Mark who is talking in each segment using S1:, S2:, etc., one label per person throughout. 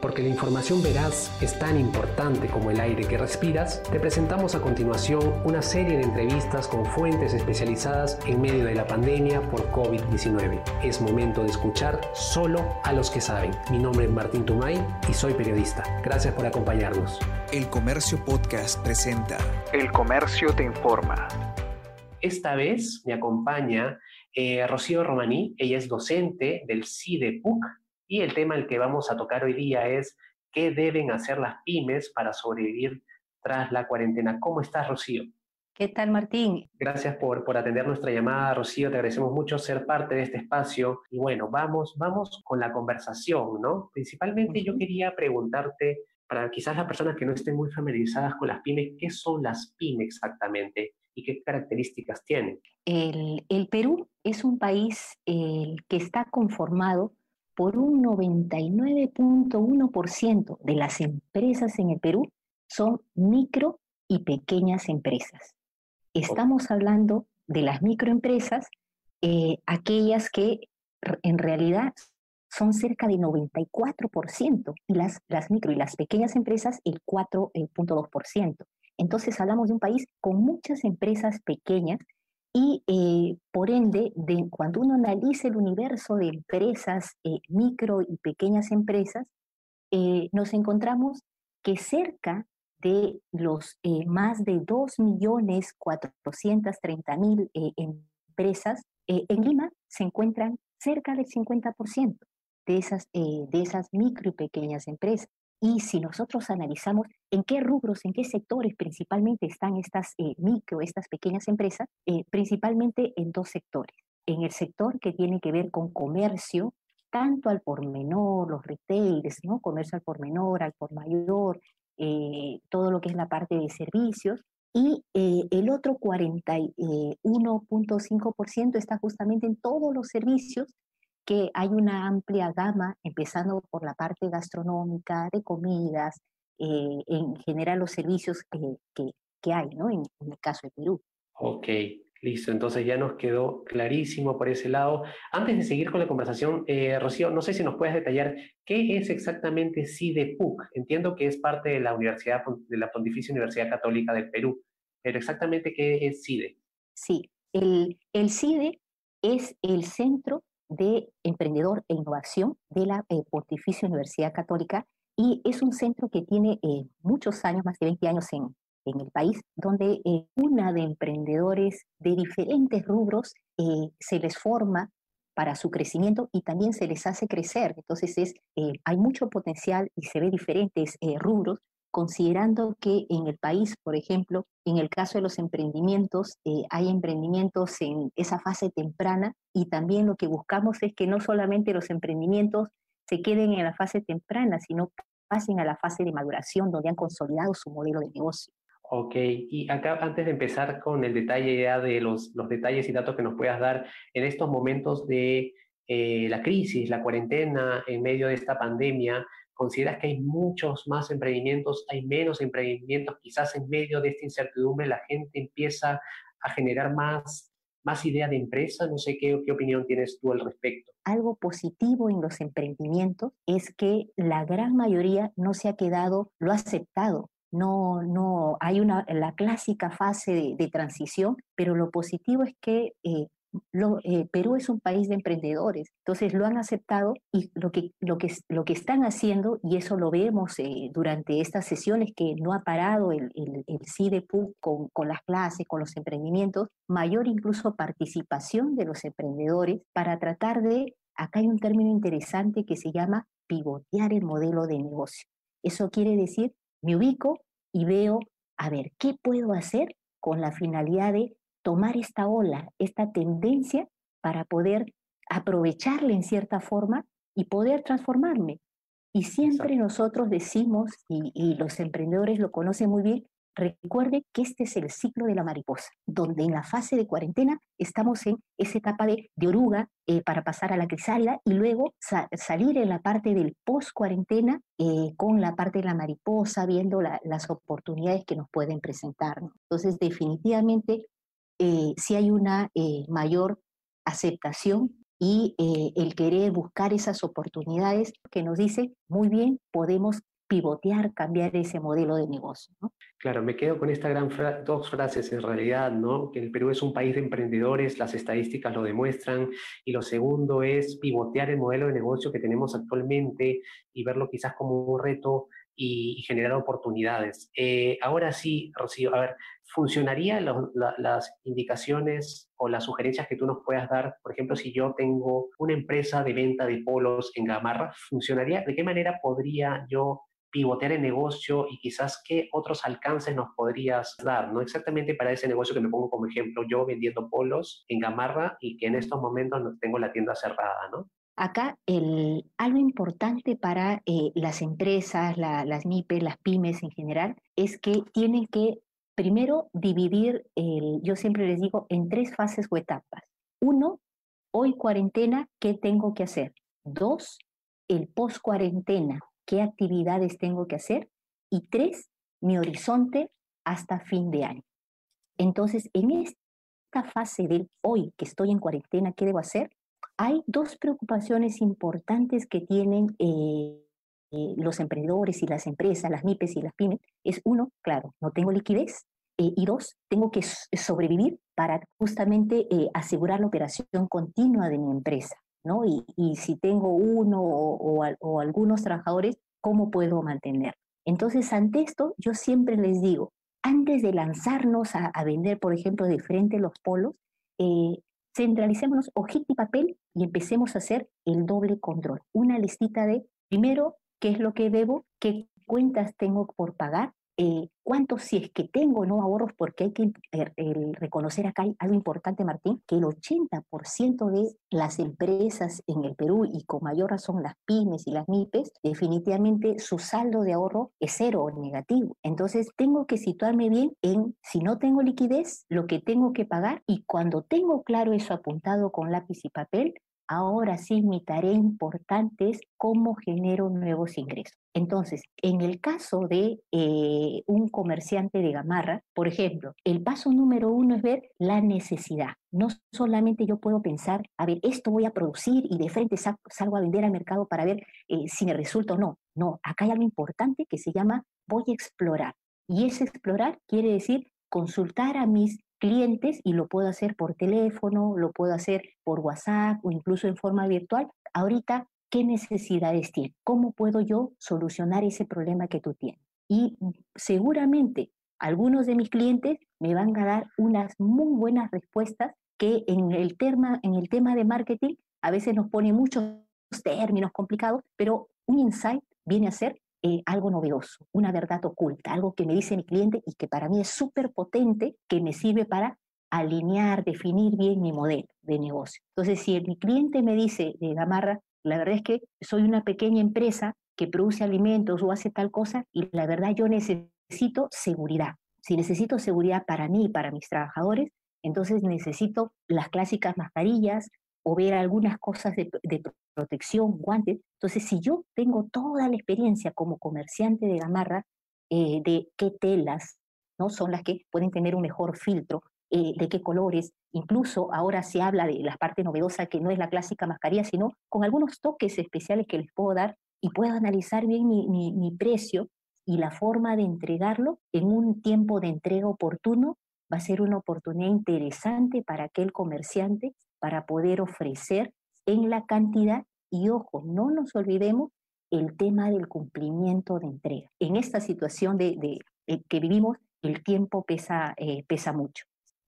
S1: Porque la información veraz es tan importante como el aire que respiras, te presentamos a continuación una serie de entrevistas con fuentes especializadas en medio de la pandemia por COVID-19. Es momento de escuchar solo a los que saben. Mi nombre es Martín Tumay y soy periodista. Gracias por acompañarnos.
S2: El Comercio Podcast presenta
S1: El Comercio te informa. Esta vez me acompaña eh, Rocío Romaní, ella es docente del CIDEPUC y el tema el que vamos a tocar hoy día es qué deben hacer las pymes para sobrevivir tras la cuarentena. ¿Cómo estás, Rocío?
S3: ¿Qué tal, Martín?
S1: Gracias por, por atender nuestra llamada, Rocío. Te agradecemos mucho ser parte de este espacio. Y bueno, vamos, vamos con la conversación, ¿no? Principalmente yo quería preguntarte, para quizás las personas que no estén muy familiarizadas con las pymes, ¿qué son las pymes exactamente y qué características tienen?
S3: El, el Perú es un país el que está conformado por un 99.1% de las empresas en el Perú son micro y pequeñas empresas. Estamos hablando de las microempresas, eh, aquellas que en realidad son cerca de 94%, y las, las micro y las pequeñas empresas el 4.2%. Entonces hablamos de un país con muchas empresas pequeñas y eh, por ende, de, cuando uno analiza el universo de empresas, eh, micro y pequeñas empresas, eh, nos encontramos que cerca de los más de 2.430.000 empresas en Lima se encuentran cerca del 50% de esas, de esas micro y pequeñas empresas. Y si nosotros analizamos en qué rubros, en qué sectores principalmente están estas eh, micro, estas pequeñas empresas, eh, principalmente en dos sectores. En el sector que tiene que ver con comercio, tanto al por menor, los retailers, ¿no? comercio al por menor, al por mayor, eh, todo lo que es la parte de servicios, y el otro 41.5% está justamente en todos los servicios que hay una amplia gama, empezando por la parte gastronómica, de comidas, eh, en general los servicios que, que, hay, ¿no? En, el caso de Perú.
S1: Ok, listo. Entonces ya nos quedó clarísimo por ese lado. Antes de seguir con la conversación, eh, Rocío, no sé si nos puedes detallar qué es exactamente CIDEPUC. Entiendo que es parte de la Universidad, de la Pontificia Universidad Católica del Perú, pero exactamente qué es CIDE.
S3: Sí, el, el CIDE es el Centro de Emprendedor e Innovación de la eh, Pontificia Universidad Católica y es un centro que tiene eh, muchos años, más de 20 años en, en el país, donde eh, una de emprendedores de diferentes rubros se les forma para su crecimiento y también se les hace crecer. Entonces es, hay mucho potencial y se ve diferentes rubros considerando que en el país, por ejemplo, en el caso de los emprendimientos, eh, hay emprendimientos en esa fase temprana y también lo que buscamos es que no solamente los emprendimientos se queden en la fase temprana, sino pasen a la fase de maduración donde han consolidado su modelo de negocio.
S1: Ok, y acá antes de empezar con el detalle ya de los, los detalles y datos que nos puedas dar en estos momentos de eh, la crisis, la cuarentena, en medio de esta pandemia, ¿Consideras que hay muchos más emprendimientos, hay menos emprendimientos? Quizás en medio de esta incertidumbre la gente empieza a generar más, más idea de empresa. No sé qué, qué opinión tienes tú al respecto.
S3: Algo positivo en los emprendimientos es que la gran mayoría no se ha quedado, lo ha aceptado, no, no, hay una, la clásica fase de, transición, pero lo positivo es que eh, eh, Perú es un país de emprendedores, entonces lo han aceptado y lo que, lo que, lo que están haciendo, y eso lo vemos eh, durante estas sesiones que no ha parado el, el, el CIDEPU con, con las clases, con los emprendimientos, mayor incluso participación de los emprendedores para tratar de, acá hay un término interesante que se llama pivotear el modelo de negocio. Eso quiere decir, me ubico y veo, a ver, ¿qué puedo hacer con la finalidad de tomar esta ola, esta tendencia para poder aprovecharla en cierta forma y poder transformarme. Y siempre nosotros decimos, y, los emprendedores lo conocen muy bien, recuerde que este es el ciclo de la mariposa, donde en la fase de cuarentena estamos en esa etapa de, oruga eh, para pasar a la crisálida y luego salir en la parte del post-cuarentena eh, con la parte de la mariposa, viendo las oportunidades que nos pueden presentar. Entonces, definitivamente eh, si hay una eh, mayor aceptación y eh, el querer buscar esas oportunidades que nos dice, muy bien, podemos pivotear, cambiar ese modelo de negocio. ¿no?
S1: Claro, me quedo con esta gran dos frases en realidad, ¿no? Que el Perú es un país de emprendedores, las estadísticas lo demuestran, y lo segundo es pivotear el modelo de negocio que tenemos actualmente y verlo quizás como un reto y, generar oportunidades. Eh, ahora sí, Rocío, a ver, ¿funcionarían las indicaciones o las sugerencias que tú nos puedas dar? Por ejemplo, si yo tengo una empresa de venta de polos en Gamarra, ¿funcionaría? ¿De qué manera podría yo pivotear el negocio y quizás qué otros alcances nos podrías dar, ¿no? Exactamente para ese negocio que me pongo como ejemplo, yo vendiendo polos en Gamarra y que en estos momentos tengo la tienda cerrada, ¿no?
S3: Acá algo importante para eh, las empresas, las MIPES, las pymes en general, es que tienen que primero dividir, yo siempre les digo, en tres fases o etapas. Uno, hoy cuarentena, ¿qué tengo que hacer? Dos, el post cuarentena, qué actividades tengo que hacer. Y tres, mi horizonte hasta fin de año. Entonces, en esta fase del hoy que estoy en cuarentena, ¿qué debo hacer? Hay dos preocupaciones importantes que tienen eh, eh, los emprendedores y las empresas, las MIPES y las pymes. Es uno, claro, no tengo liquidez. Eh, y dos, tengo que sobrevivir para justamente asegurar la operación continua de mi empresa. Y, si tengo uno o, algunos trabajadores, ¿cómo puedo mantener? Entonces, ante esto, yo siempre les digo, antes de lanzarnos a, vender, por ejemplo, de frente los polos, eh, centralicémonos hojita y papel y empecemos a hacer el doble control. Una listita de, primero, qué es lo que debo, qué cuentas tengo por pagar, eh, cuántos, si es que tengo no ahorros, porque hay que reconocer acá algo importante, Martín, que el 80% de las empresas en el Perú y con mayor razón las pymes y las MIPES, definitivamente su saldo de ahorro es cero o negativo. Entonces tengo que situarme bien en si no tengo liquidez, lo que tengo que pagar y cuando tengo claro eso apuntado con lápiz y papel, Ahora sí, mi tarea importante es cómo genero nuevos ingresos. Entonces, en el caso de eh, un comerciante de gamarra, por ejemplo, el paso número uno es ver la necesidad. No solamente yo puedo pensar, a ver, esto voy a producir y de frente salgo a vender al mercado para ver eh, si me resulta o no. No, acá hay algo importante que se llama voy a explorar. Y ese explorar quiere decir consultar a mis clientes y lo puedo hacer por teléfono, lo puedo hacer por WhatsApp o incluso en forma virtual. Ahorita, ¿qué necesidades tiene? ¿Cómo puedo yo solucionar ese problema que tú tienes? Y seguramente algunos de mis clientes me van a dar unas muy buenas respuestas que en el tema, en el tema de marketing a veces nos pone muchos términos complicados, pero un insight viene a ser eh, algo novedoso, una verdad oculta, algo que me dice mi cliente y que para mí es súper potente, que me sirve para alinear, definir bien mi modelo de negocio. Entonces, si mi cliente me dice de Gamarra, la verdad es que soy una pequeña empresa que produce alimentos o hace tal cosa y la verdad yo necesito seguridad. Si necesito seguridad para mí y para mis trabajadores, entonces necesito las clásicas mascarillas, o ver algunas cosas de, protección, guantes. Entonces, si yo tengo toda la experiencia como comerciante de gamarra, eh, de qué telas ¿no? son las que pueden tener un mejor filtro, eh, de qué colores, incluso ahora se habla de la parte novedosa que no es la clásica mascarilla, sino con algunos toques especiales que les puedo dar y puedo analizar bien mi, mi precio y la forma de entregarlo en un tiempo de entrega oportuno va a ser una oportunidad interesante para aquel comerciante para poder ofrecer en la cantidad y ojo, no nos olvidemos el tema del cumplimiento de entrega. En esta situación de, eh, que vivimos, el tiempo pesa, eh, pesa mucho.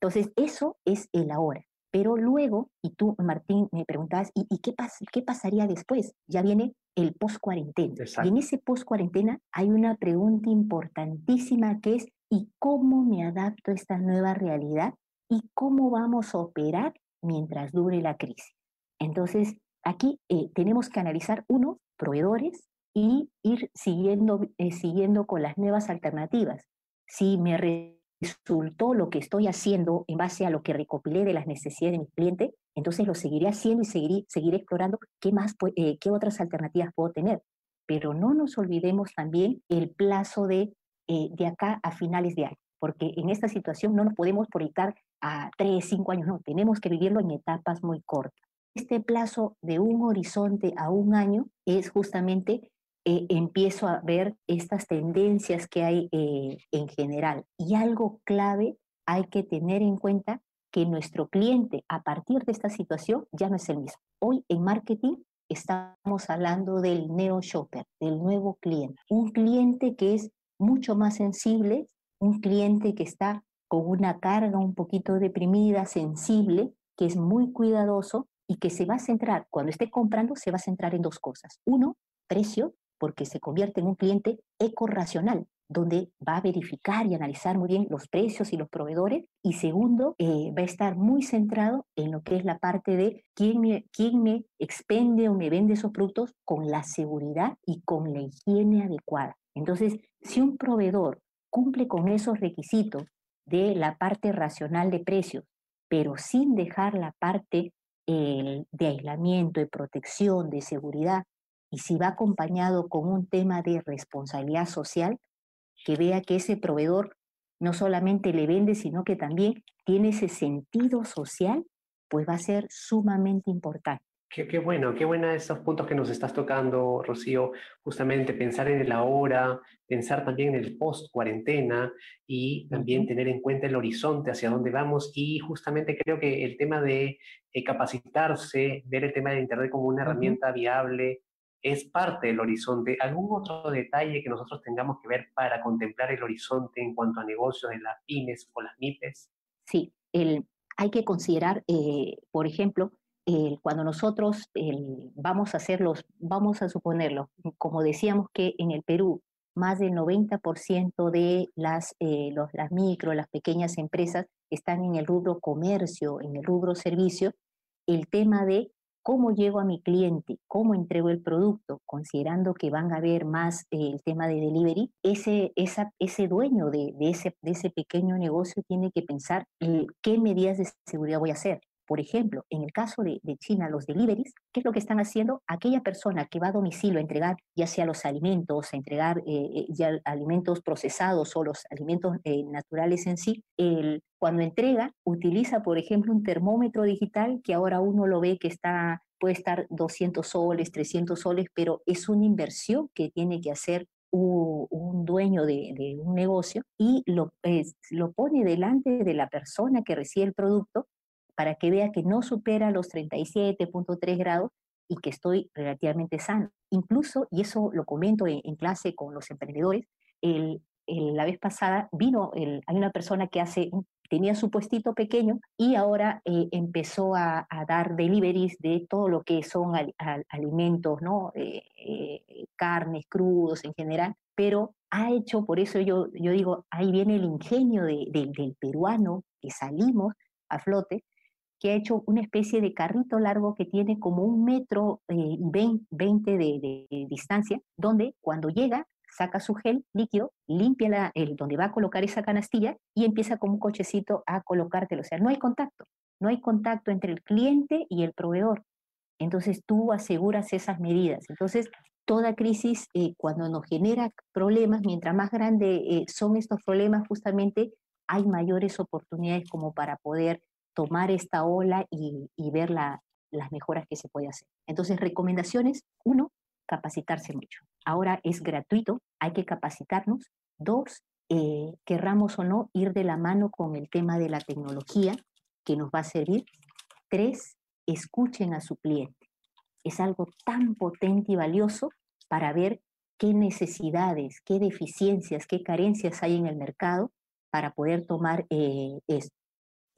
S3: Entonces, eso es el ahora. Pero luego, y tú, Martín, me preguntabas, ¿y, qué, qué pasaría después? Ya viene el post-cuarentena. Y en ese post-cuarentena hay una pregunta importantísima que es, ¿y cómo me adapto a esta nueva realidad? ¿Y cómo vamos a operar mientras dure la crisis. Entonces, aquí eh, tenemos que analizar, uno, proveedores y ir siguiendo, eh, siguiendo con las nuevas alternativas. Si me resultó lo que estoy haciendo en base a lo que recopilé de las necesidades de mi cliente, entonces lo seguiré haciendo y seguiré, seguiré explorando qué, más, eh, qué otras alternativas puedo tener. Pero no nos olvidemos también el plazo de, de acá a finales de año porque en esta situación no nos podemos proyectar a tres, cinco años, no, tenemos que vivirlo en etapas muy cortas. este plazo de un horizonte a un año es justamente eh, empiezo a ver estas tendencias que hay eh, en general. Y algo clave hay que tener en cuenta que nuestro cliente a partir de esta situación ya no es el mismo. Hoy en marketing estamos hablando del neo shopper, del nuevo cliente. Un cliente que es mucho más sensible, un cliente que está con una carga un poquito deprimida, sensible, que es muy cuidadoso y que se va a centrar, cuando esté comprando, se va a centrar en dos cosas. Uno, precio, porque se convierte en un cliente eco-racional, donde va a verificar y analizar muy bien los precios y los proveedores. Y segundo, eh, va a estar muy centrado en lo que es la parte de quién me, quién me expende o me vende esos productos con la seguridad y con la higiene adecuada. Entonces, si un proveedor cumple con esos requisitos de la parte racional de precios, pero sin dejar la parte de aislamiento, de protección, de seguridad, y si va acompañado con un tema de responsabilidad social, que vea que ese proveedor no solamente le vende, sino que también tiene ese sentido social, pues va a ser sumamente importante.
S1: Qué, bueno, qué buena esos puntos que nos estás tocando, Rocío, justamente pensar en el ahora, pensar también en el post-cuarentena y también tener en cuenta el horizonte hacia dónde vamos y justamente creo que el tema de eh, capacitarse, ver el tema de Internet como una herramienta viable, es parte del horizonte. ¿Algún otro detalle que nosotros tengamos que ver para contemplar el horizonte en cuanto a negocios de las pymes o las MIPES?
S3: Sí, el, hay que considerar, eh, por ejemplo, cuando nosotros vamos a hacerlos, vamos a suponerlo, como decíamos que en el Perú más del 90% de las, eh, los, las micro, las pequeñas empresas están en el rubro comercio, en el rubro servicio, el tema de cómo llego a mi cliente, cómo entrego el producto, considerando que van a haber más eh, el tema de delivery, ese, esa, ese dueño de, de, ese, de ese pequeño negocio tiene que pensar eh, qué medidas de seguridad voy a hacer. Por ejemplo, en el caso de, China, los deliveries, ¿qué es lo que están haciendo? Aquella persona que va a domicilio a entregar ya sea los alimentos, a entregar eh, ya alimentos procesados o los alimentos naturales en sí, cuando entrega, utiliza, por ejemplo, un termómetro digital que ahora uno lo ve que está, puede estar 200 soles, 300 soles, pero es una inversión que tiene que hacer un, dueño de, un negocio y lo, lo pone delante de la persona que recibe el producto para que vea que no supera los 37.3 grados y que estoy relativamente sano. Incluso, y eso lo comento en, clase con los emprendedores, el, la vez pasada vino, el, hay una persona que hace tenía su puestito pequeño y ahora eh, empezó a, dar deliveries de todo lo que son alimentos, ¿no? Eh, eh, carnes, crudos en general, pero ha hecho, por eso yo, yo digo, ahí viene el ingenio del peruano que salimos a flote, que ha hecho una especie de carrito largo que tiene como un metro y veinte de, de distancia, donde cuando llega saca su gel líquido, limpia el, donde va a colocar esa canastilla y empieza como un cochecito a colocártelo. O sea, no hay contacto, no hay contacto entre el cliente y el proveedor. Entonces tú aseguras esas medidas. Entonces, toda crisis, eh, cuando nos genera problemas, mientras más grandes eh, son estos problemas, justamente hay mayores oportunidades como para poder tomar esta ola y, ver las mejoras que se puede hacer. Entonces, recomendaciones, uno, capacitarse mucho. Ahora es gratuito, hay que capacitarnos. Dos, eh, querramos o no ir de la mano con el tema de la tecnología que nos va a servir. Tres, escuchen a su cliente. Es algo tan potente y valioso para ver qué necesidades, qué deficiencias, qué carencias hay en el mercado para poder tomar eh, esto.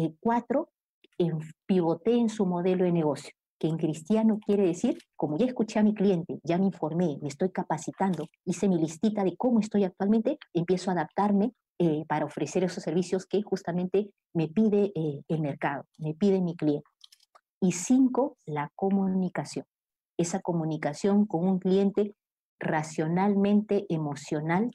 S3: Eh, cuatro, pivote en su modelo de negocio que en cristiano quiere decir, como ya escuché a mi cliente, ya me informé, me estoy capacitando, hice mi listita de cómo estoy actualmente, empiezo a adaptarme eh, para ofrecer esos servicios que justamente me pide eh, el mercado, me pide mi cliente. Y cinco, la comunicación. Esa comunicación con un cliente racionalmente emocional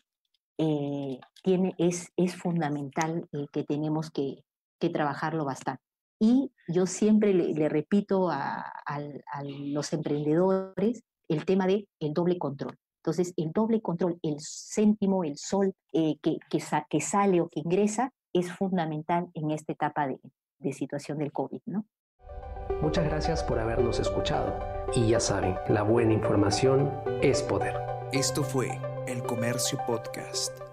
S3: eh, tiene, es, es fundamental que tenemos que, que trabajarlo bastante. Y yo siempre le, repito a, los emprendedores el tema de el doble control. Entonces, el doble control, el céntimo, el sol eh, que, que, sale o que ingresa, es fundamental en esta etapa de, de situación del COVID, ¿no?
S1: Muchas gracias por habernos escuchado y ya saben, la buena información es poder.
S2: Esto fue El Comercio Podcast.